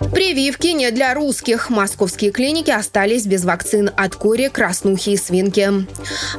Прививки не для русских. Московские клиники остались без вакцин от кори, краснухи и свинки.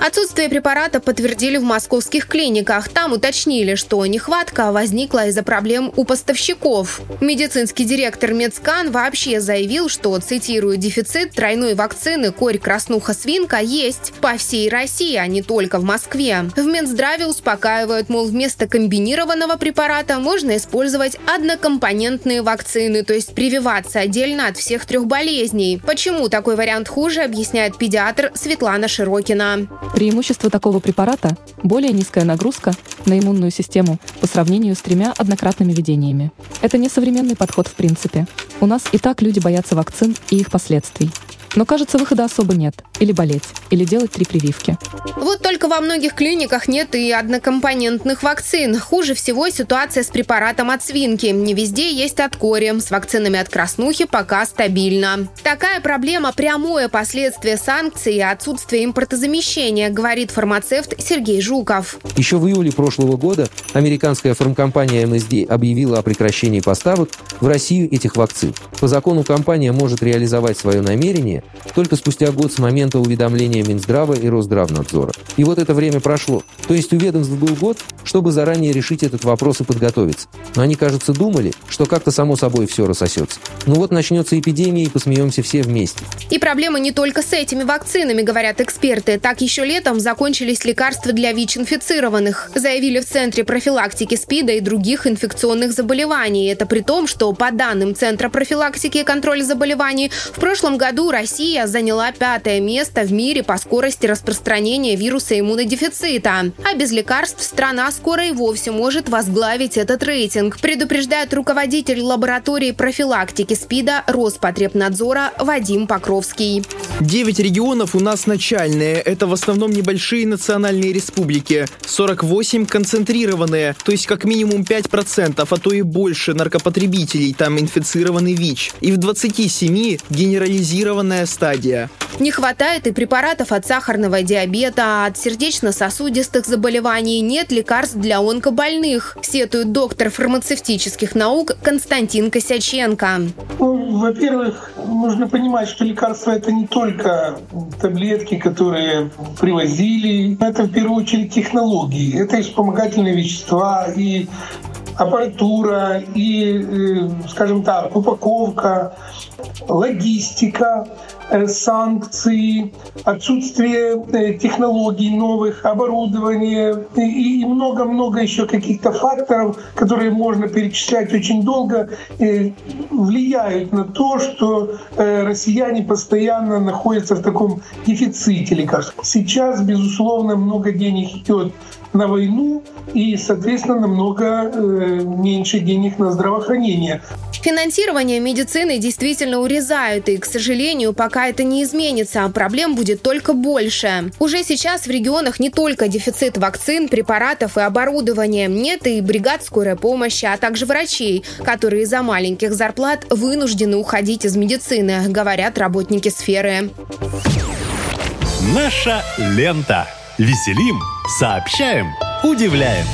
Отсутствие препарата подтвердили в московских клиниках. Там уточнили, что нехватка возникла из-за проблем у поставщиков. Медицинский директор Медскан вообще заявил, что, цитирую, дефицит тройной вакцины корь, краснуха, свинка есть по всей России, а не только в Москве. В Минздраве успокаивают, мол, вместо комбинированного препарата можно использовать однокомпонентные вакцины, то есть прививать прививаться отдельно от всех трех болезней. Почему такой вариант хуже, объясняет педиатр Светлана Широкина. Преимущество такого препарата – более низкая нагрузка на иммунную систему по сравнению с тремя однократными введениями. Это не современный подход в принципе. У нас и так люди боятся вакцин и их последствий. Но, кажется, выхода особо нет. Или болеть, или делать три прививки. Вот только во многих клиниках нет и однокомпонентных вакцин. Хуже всего ситуация с препаратом от свинки. Не везде есть от кори. С вакцинами от краснухи пока стабильно. Такая проблема – прямое последствие санкций и отсутствия импортозамещения, говорит фармацевт Сергей Жуков. Еще в июле прошлого года американская фармкомпания MSD объявила о прекращении поставок в Россию этих вакцин. По закону компания может реализовать свое намерение только спустя год с момента уведомления Минздрава и Росздравнадзора. И вот это время прошло. То есть у ведомств был год, чтобы заранее решить этот вопрос и подготовиться. Но они, кажется, думали, что как-то само собой все рассосется. Ну вот начнется эпидемия, и посмеемся все вместе. И проблема не только с этими вакцинами, говорят эксперты. Так еще летом закончились лекарства для ВИЧ-инфицированных. Заявили в Центре профилактики СПИДа и других инфекционных заболеваний. Это при том, что по данным Центра профилактики и контроля заболеваний, в прошлом году Россия Россия заняла пятое место в мире по скорости распространения вируса иммунодефицита. А без лекарств страна скоро и вовсе может возглавить этот рейтинг, предупреждает руководитель лаборатории профилактики СПИДа Роспотребнадзора Вадим Покровский. Девять регионов у нас начальные. Это в основном небольшие национальные республики. 48 концентрированные, то есть как минимум 5%, а то и больше наркопотребителей там инфицированы ВИЧ. И в 27 генерализированная стадия. Не хватает и препаратов от сахарного диабета, от сердечно-сосудистых заболеваний, нет лекарств для онкобольных, сетует доктор фармацевтических наук Константин Косяченко. Ну, во-первых, нужно понимать, что лекарства это не только таблетки, которые привозили, это в первую очередь технологии, это и вспомогательные вещества, и аппаратура, и, э, скажем так, упаковка, логистика, э, санкции, отсутствие э, технологий новых, оборудования и много-много еще каких-то факторов, которые можно перечислять очень долго, влияют на то, что россияне постоянно находятся в таком дефиците лекарств. Сейчас, безусловно, много денег идет на войну и, соответственно, намного э, меньше денег на здравоохранение. Финансирование медицины действительно урезают, и, к сожалению, пока это не изменится, проблем будет только больше. Уже сейчас в регионах не только дефицит вакцин, препаратов и оборудования, нет и бригад скорой помощи, а также врачей, которые из-за маленьких зарплат вынуждены уходить из медицины, говорят работники сферы. Наша лента. Веселим, сообщаем, удивляем.